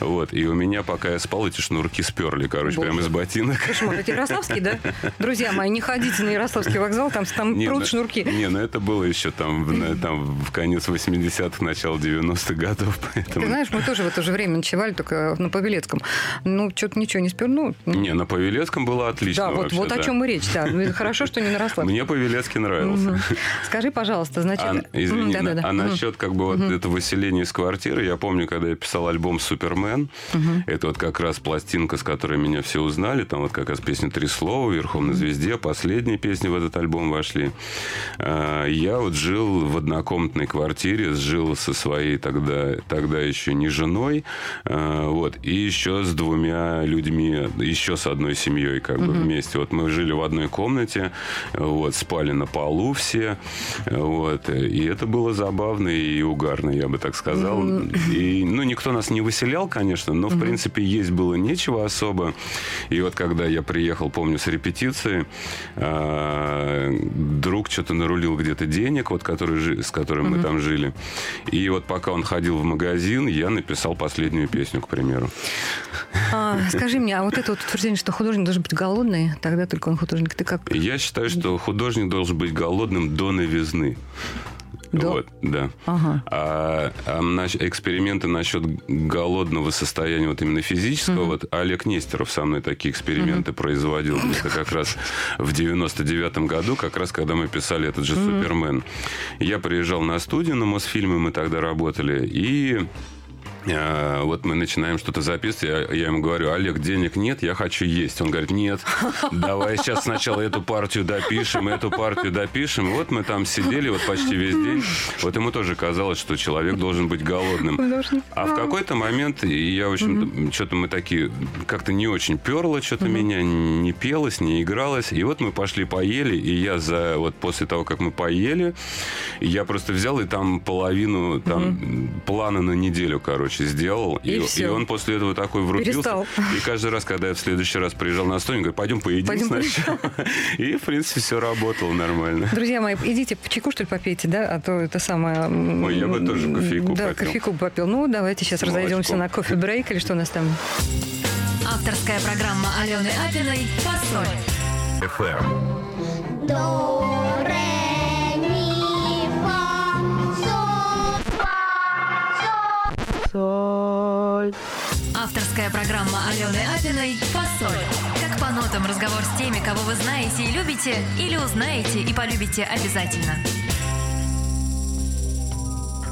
Вот. И у меня, пока я спал, эти шнурки сперли, короче, прямо из ботинок. Кошмар. Это Ярославский, да? Друзья мои, не ходите на Ярославский вокзал, там, там Не, прут ну- шнурки. Не, ну это было еще там, на- там в конец 80-х, начало 90-х годов. Поэтому... Ты знаешь, мы тоже в это же время ночевали, только на Павелецком. Ну, что-то ничего не спер. Ну, Не, на Павелецком было отлично да, вот, вообще, вот о да. чем и речь, да. Ну, Хорошо, что не на Ярославском. Мне Павелецкий нравился. Скажи, пожалуйста, значит... А, извини, да-да-да. а Мгм. насчет как бы вот этого выселения из квартиры, я помню, когда я писал альбом «Супермен», это вот как раз пластинка, с которой меня все узнали, там вот как раз песня «Три слова», «Верхом на звезде», последние песни в этот альбом вошли. А, Я вот жил в однокомнатной квартире, жил со своей тогда, тогда еще не женой, а, вот, и еще с двумя людьми, еще с одной семьей как бы вместе. Вот мы жили в одной комнате, вот, спали на полу все, вот, и это было забавно и угарно, я бы так сказал. И, ну, никто нас не выселял, конечно, но, в принципе, есть было нечего особо. И вот когда я приехал, помню, с репетиции, а, друг что-то нарулил где-то денег, вот, который, с которым мы там жили. И вот пока он ходил в магазин, я написал последнюю песню, к примеру. А, скажи мне, а вот это вот утверждение, что художник должен быть голодный, тогда только он художник. Ты как? Я считаю, что художник должен быть голодным до новизны. До- Вот, да. Ага. А, а наш- эксперименты насчет голодного состояния, вот именно физического, вот Олег Нестеров со мной такие эксперименты производил где-то как раз в 99-м году, как раз когда мы писали этот же «Супермен». Я приезжал на студию на Мосфильме, мы тогда работали, и вот мы начинаем что-то записывать, я, я ему говорю, Олег, денег нет, я хочу есть. Он говорит, нет, давай сейчас сначала эту партию допишем, эту партию допишем. Вот мы там сидели вот почти весь день. Вот ему тоже казалось, что человек должен быть голодным. А в какой-то момент, и я, в общем что-то мы такие, как-то не очень перло, что-то меня не пелось, не игралось. И вот мы пошли поели, и я за, вот после того, как мы поели, я просто взял и там половину там плана на неделю, короче, сделал. И всё. он после этого такой врубился. Перестал. И каждый раз, когда я в следующий раз приезжал на студию, он говорит, пойдем поедим Пойдем сначала. И, в принципе, все работало нормально. Друзья мои, идите чайку, что ли, попейте, да? А то это самое... Ой, я бы тоже кофейку Да, попил. кофейку попил. Ну, давайте сейчас разойдемся на кофе-брейк или что у нас там. Авторская программа Алены Апиной «Фасоль». FM. До, ре, фа, соль. Авторская программа Алены Апиной «Фасоль». Как по нотам разговор с теми, кого вы знаете и любите, или узнаете и полюбите обязательно.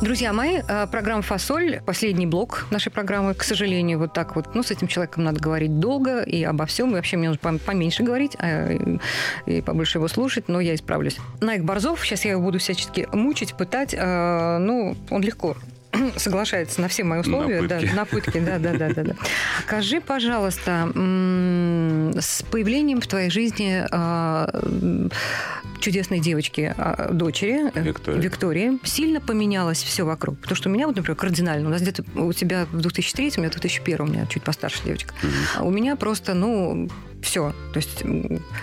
Друзья мои, э, программа «Фасоль», последний блок нашей программы, к сожалению, вот так вот. Ну, с этим человеком надо говорить долго и обо всем. И вообще мне нужно пом- поменьше говорить а, и- побольше его слушать, но я исправлюсь. Найк Борзов, сейчас я его буду всячески мучить, пытать. э, Ну, он легко соглашается на все мои условия. На да, пытки. на пытки, да, да, да, да, да. Скажи, пожалуйста, с появлением в твоей жизни а, чудесной девочки, а, дочери, Виктории. Виктории, сильно поменялось все вокруг? Потому что у меня, вот, например, кардинально. У нас где-то у тебя в 2003, у меня в 2001, у меня чуть постарше девочка. А у меня просто, ну, все. То есть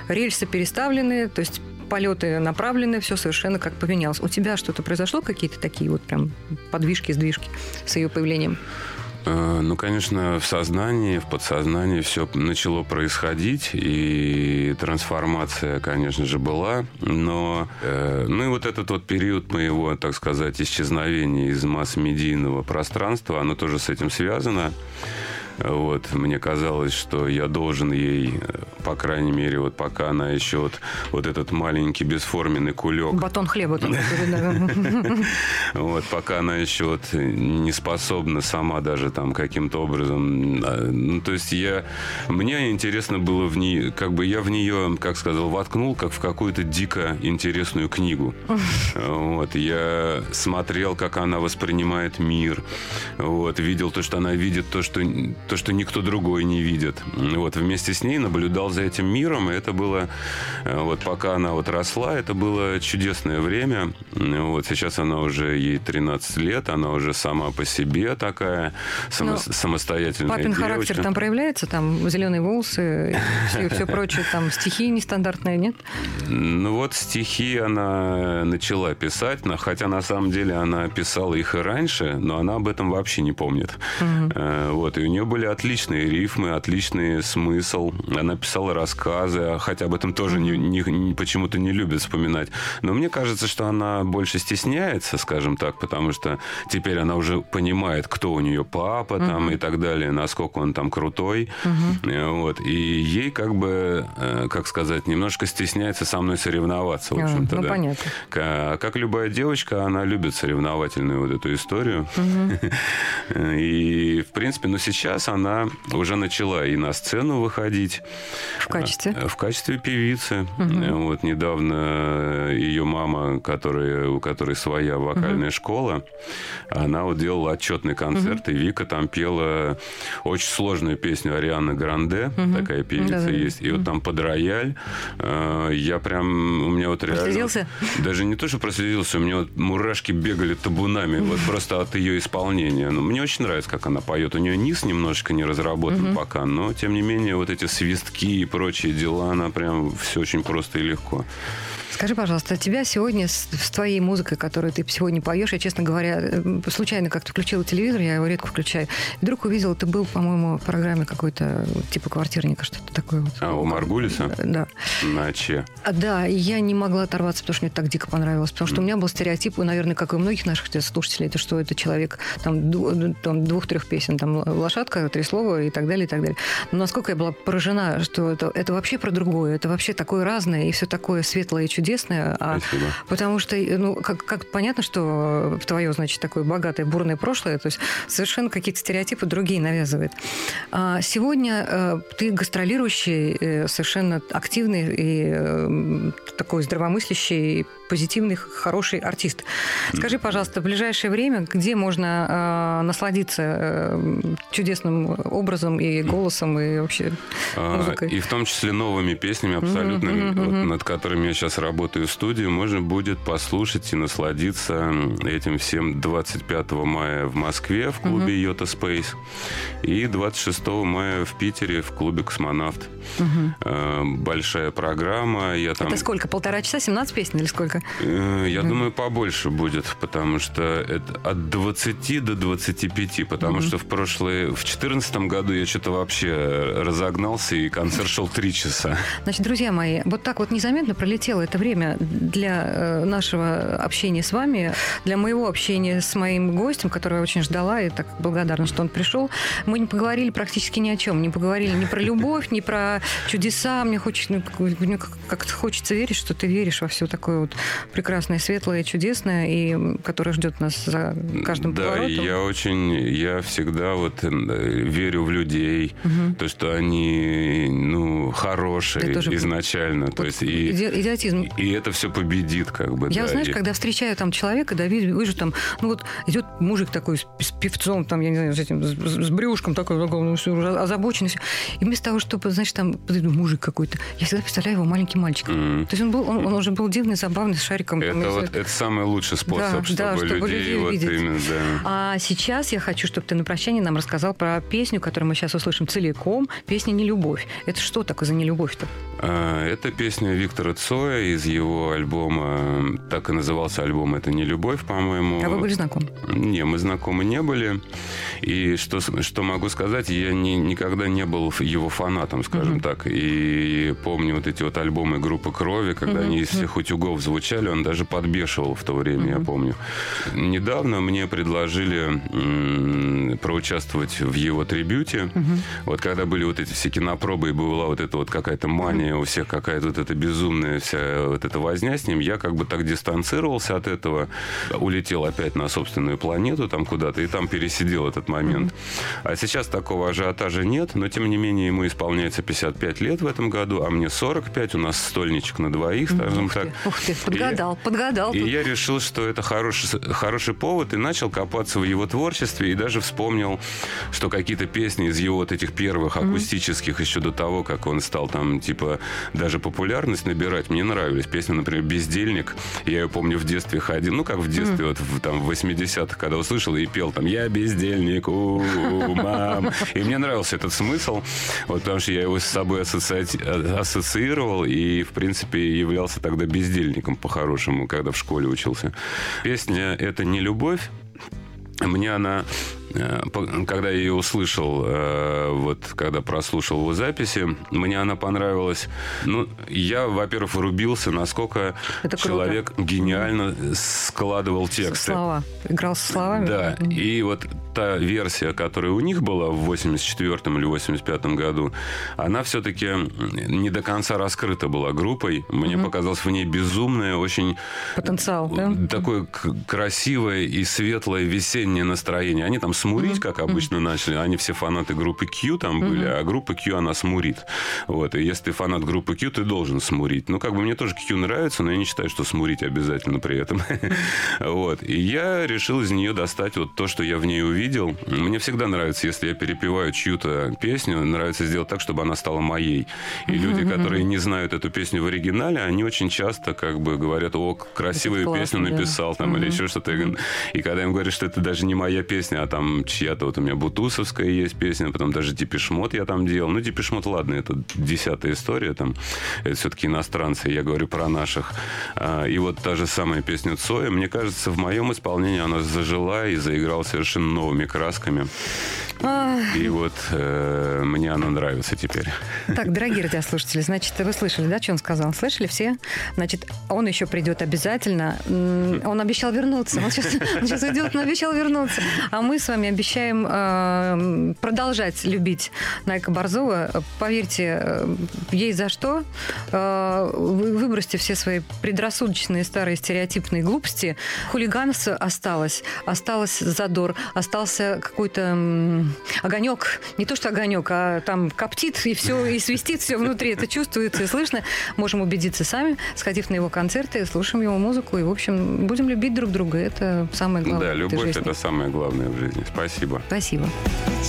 рельсы переставлены, то есть полеты направлены, все совершенно как поменялось. У тебя что-то произошло, какие-то такие вот прям подвижки, сдвижки с ее появлением? Э, Ну, конечно, в сознании, в подсознании все начало происходить, и трансформация, конечно же, была. Но, э, ну и вот этот вот период моего, так сказать, исчезновения из масс-медийного пространства, оно тоже с этим связано. Вот, мне казалось, что я должен ей, э, по крайней мере, вот пока она еще вот, вот этот маленький бесформенный кулек Батон хлеба. вот, пока она еще вот не способна сама даже там каким-то образом... а, Ну, то есть я... Мне интересно было в ней... Как бы я в нее, как сказал, воткнул, как в какую-то дико интересную книгу. Вот. Я смотрел, как она воспринимает мир. Вот. Видел то, что она видит, то, что, то, что никто другой не видит. Вот. Вместе с ней наблюдал за этим миром, и это было... э, Вот пока она вот росла, это было чудесное время. Вот. Сейчас она уже, ей 13 лет, она уже сама по себе такая, само- Ну, самостоятельная Папин девочка. характер там проявляется, там зеленые волосы и все, прочее, там стихи нестандартные, нет? Ну вот стихи она начала писать, но- хотя на самом деле она писала их и раньше, но она об этом вообще не помнит. Э, Вот, и у нее были отличные рифмы, отличный смысл. Она писала рассказы, хотя об этом тоже не- не- не- почему-то не любит вспоминать. Но мне кажется, что она больше стесняется, скажем так, потому что теперь она уже понимает, кто у нее папа там и так далее, насколько он там крутой. Э, Вот, и ей как бы, э, как сказать, немножко стесняется со мной соревноваться, в А, общем-то, ну, да. понятно. Ка- Как любая девочка, она любит соревновательную вот эту историю. И, в принципе, но сейчас она уже начала и на сцену выходить. В качестве? Э, В качестве певицы. Э, Вот недавно ее мама, которая, у которой своя вокальная школа, она вот делала отчетный концерт, и Вика там пела очень сложную песню Арианы Гранде, такая певица Да-да-да. есть. И вот там под рояль э, я прям, у меня вот реально... Прослезился? Даже не то, что проследился, у меня вот мурашки бегали табунами, вот просто от ее исполнения. Ну, мне очень нравится, как она поет. У нее низ немножечко не разработан пока, но, тем не менее, вот эти свистки и прочие дела, она прям все очень просто и легко. Скажи, пожалуйста, тебя сегодня с, с твоей музыкой, которую ты сегодня поешь, я, честно говоря, э, случайно как-то включила телевизор, я его редко включаю, вдруг увидела, ты был, по-моему, в программе какой-то типа квартирника, что-то такое вот. А у Маргулиса? Да. На Че. А, Да, я не могла оторваться, потому что мне так дико понравилось. Потому что у меня был стереотип, наверное, как и у многих наших слушателей, это что это человек там, там, двух-трех песен, там лошадка, три слова и так далее, и так далее. Но насколько я была поражена, что это, это вообще про другое, это вообще такое разное и все такое светлое и чудесное. А, Спасибо. потому что, ну, как, как понятно, что твое, значит, такое богатое, бурное прошлое, то есть совершенно какие-то стереотипы другие навязывает. А сегодня э, ты гастролирующий, э, совершенно активный и э, такой здравомыслящий, позитивный, хороший артист. Скажи, пожалуйста, в ближайшее время, где можно э, насладиться э, чудесным образом и голосом, и вообще А, музыкой? И в том числе новыми песнями абсолютно, вот над которыми я сейчас работаю в студии, можно будет послушать и насладиться этим всем 25 мая в Москве в клубе Йота Space и 26 мая в Питере в клубе Космонавт. Э, Большая программа. Я там, Это сколько? Полтора часа, 17 песен или сколько? Э, Я думаю, побольше будет, потому что это от 20 до 25, потому что в прошлые, в 2014 году я что-то вообще разогнался, и концерт шел 3 часа. Значит, друзья мои, вот так вот незаметно пролетело это время для э, нашего общения с вами, для моего общения с моим гостем, которого я очень ждала и так благодарна, что он пришел. Мы не поговорили практически ни о чем, не поговорили ни про любовь, ни про чудеса. Мне хочется, ну, как-то хочется верить, что ты веришь во все такое вот прекрасная, светлая, чудесная, и которая ждет нас за каждым Да, поворотом. я очень, я всегда вот э, верю в людей, то, что они, ну, хорошие изначально, то Вот есть и, идиотизм. и это все победит, как бы. Я, да, знаешь, и- когда встречаю там человека, да, вижу, вижу там, ну вот идет мужик такой с, с певцом, там, я не знаю, с этим, с, с брюшком такой, ну, всё, уже озабоченный. И вместо того, чтобы, значит, там, мужик какой-то, я всегда представляю его маленьким мальчиком. Мгм. То есть он был, он, он уже был дивный, забавный, с шариком. Это вот это самый лучший способ, чтобы, да, чтобы людей, людей вот видеть. именно, да. А сейчас я хочу, чтобы ты на прощание нам рассказал про песню, которую мы сейчас услышим целиком. Песня «Не любовь». Это что такое за нелюбовь-то? А, Это песня Виктора Цоя из его альбома, так и назывался альбом «Это не любовь», по-моему. А вы были знакомы? Не, мы знакомы не были. И что, что могу сказать, я ни- никогда не был его фанатом, скажем так. И помню вот эти вот альбомы группы Крови, когда они из всех утюгов звучали, он даже подбешивал в то время, я помню. Недавно мне предложили м, проучаствовать в его трибюте. Вот когда были вот эти все кинопробы, и была вот эта вот какая-то мания у всех, какая-то вот эта безумная вся вот эта возня с ним, я как бы так дистанцировался от этого, улетел опять на собственную планету там куда-то, и там пересидел этот момент. А сейчас такого ажиотажа нет, но тем не менее ему исполняется 55 лет в этом году, а мне 45, у нас стольничек на двоих, скажем так. Ух ты, И- подгадал, подгадал. и тут. я решил, что это хороший, хороший повод, и начал копаться в его творчестве, и даже вспомнил, что какие-то песни из его вот этих первых акустических, еще до того, как он стал там, типа, даже популярность набирать, мне нравились. Песня, например, «Бездельник», я ее помню в детстве ходил, ну, как в детстве, вот в, там, в 80-х, когда услышал и пел там «Я бездельник, у, мам». И мне нравился этот смысл, вот, потому что я его с собой а- ассоциировал и, в принципе, являлся тогда бездельником по-хорошему, когда в школе учился. Песня «Это не любовь», мне она, когда я ее услышал, э, вот когда прослушал его записи, мне она понравилась. Ну, я, во-первых, врубился, насколько Это круто. человек гениально складывал тексты. Слова. Играл со словами? Да, и вот та версия, которая у них была в 84 или 85 году, она все-таки не до конца раскрыта была группой. Мне показалось в ней безумное, очень Потенциал, да? такое красивое и светлое весеннее настроение. Они там смурить, как обычно начали. Они все фанаты группы Q там были, а группа Q, она смурит. Вот. И если ты фанат группы Q, ты должен смурить. Ну, как бы мне тоже Q нравится, но я не считаю, что смурить обязательно при этом. Вот. И я решил из нее достать вот то, что я в ней увидел. Мне всегда нравится, если я перепеваю чью-то песню, нравится сделать так, чтобы она стала моей. И люди, которые не знают эту песню в оригинале, они очень часто как бы говорят, о, красивую песню да. написал там или еще что-то. И когда им говорят, что это даже не моя песня, а там чья-то, вот у меня Бутусовская есть песня, потом даже Депешмот я там делал. Ну, Депешмот, ладно, это десятая история, там, это все-таки иностранцы, я говорю про наших. А, И вот та же самая песня Цоя, мне кажется, в моем исполнении она зажила и заиграла совершенно новыми красками. И вот э, мне она нравится теперь. Так, дорогие радиослушатели, значит, вы слышали, да, что он сказал? Слышали все? Значит, он еще придет обязательно. Он обещал вернуться. Он сейчас, он сейчас уйдет, но обещал вернуться. А мы с вами обещаем э, продолжать любить Найка Борзова. Поверьте, э, ей за что. Э, вы выбросьте все свои предрассудочные старые стереотипные глупости. Хулиганство осталось. Осталось задор. Остался какой-то огонек. Не то, что огонек, а там коптит и все, и свистит все внутри. Это чувствуется и слышно. Можем убедиться сами, сходив на его концерты, слушаем его музыку. И, в общем, будем любить друг друга. Это самое главное. Да, любовь жизни. это самое главное в жизни. Спасибо. Спасибо.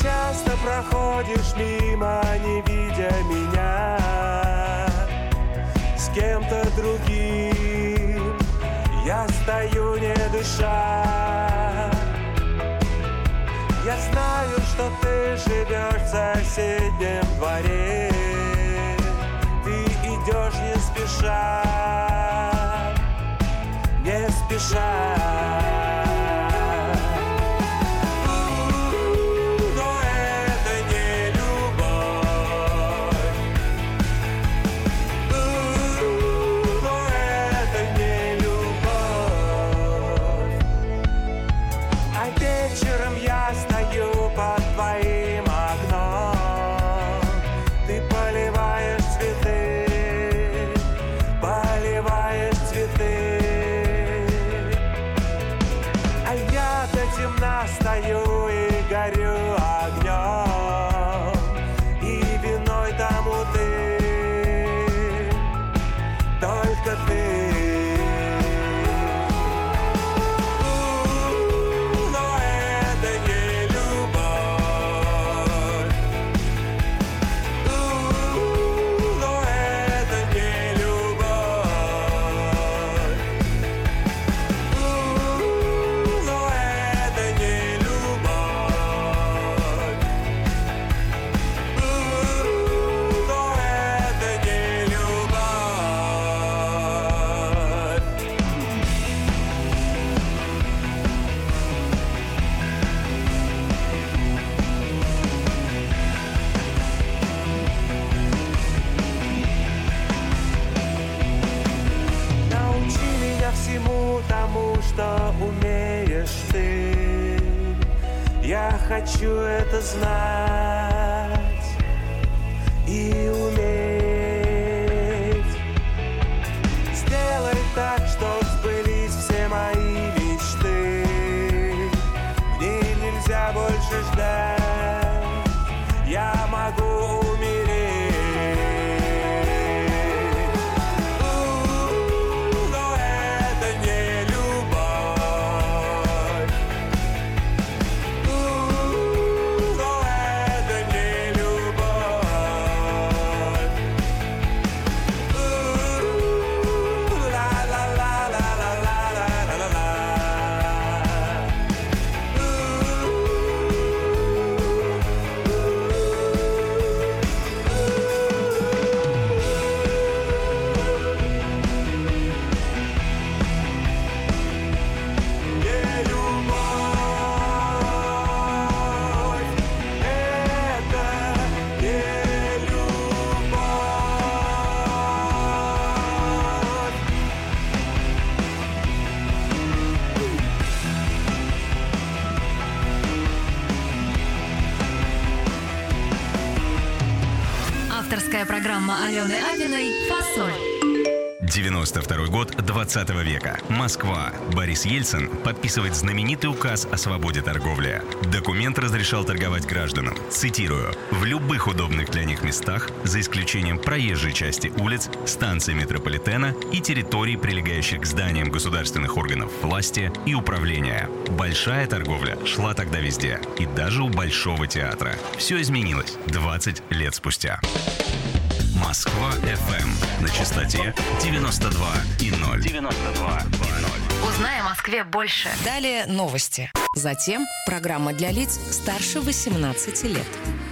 Часто проходишь мимо, не видя меня С кем-то другим Я стою, не дыша Я знаю, что ты живешь в соседнем дворе. Ты идешь не спеша Не спеша программа Алены Апиной «Фасоль». 92 год 20 века. Москва. Борис Ельцин подписывает знаменитый указ о свободе торговли. Документ разрешал торговать гражданам, цитирую, в любых удобных для них местах, за исключением проезжей части улиц, станций метрополитена и территорий, прилегающих к зданиям государственных органов власти и управления. Большая торговля шла тогда везде, и даже у Большого театра. Все изменилось 20 лет спустя. Москва FM на частоте 92 и 0. 92 и 0. Узнай о Москве больше. Далее новости. Затем программа для лиц старше 18 лет.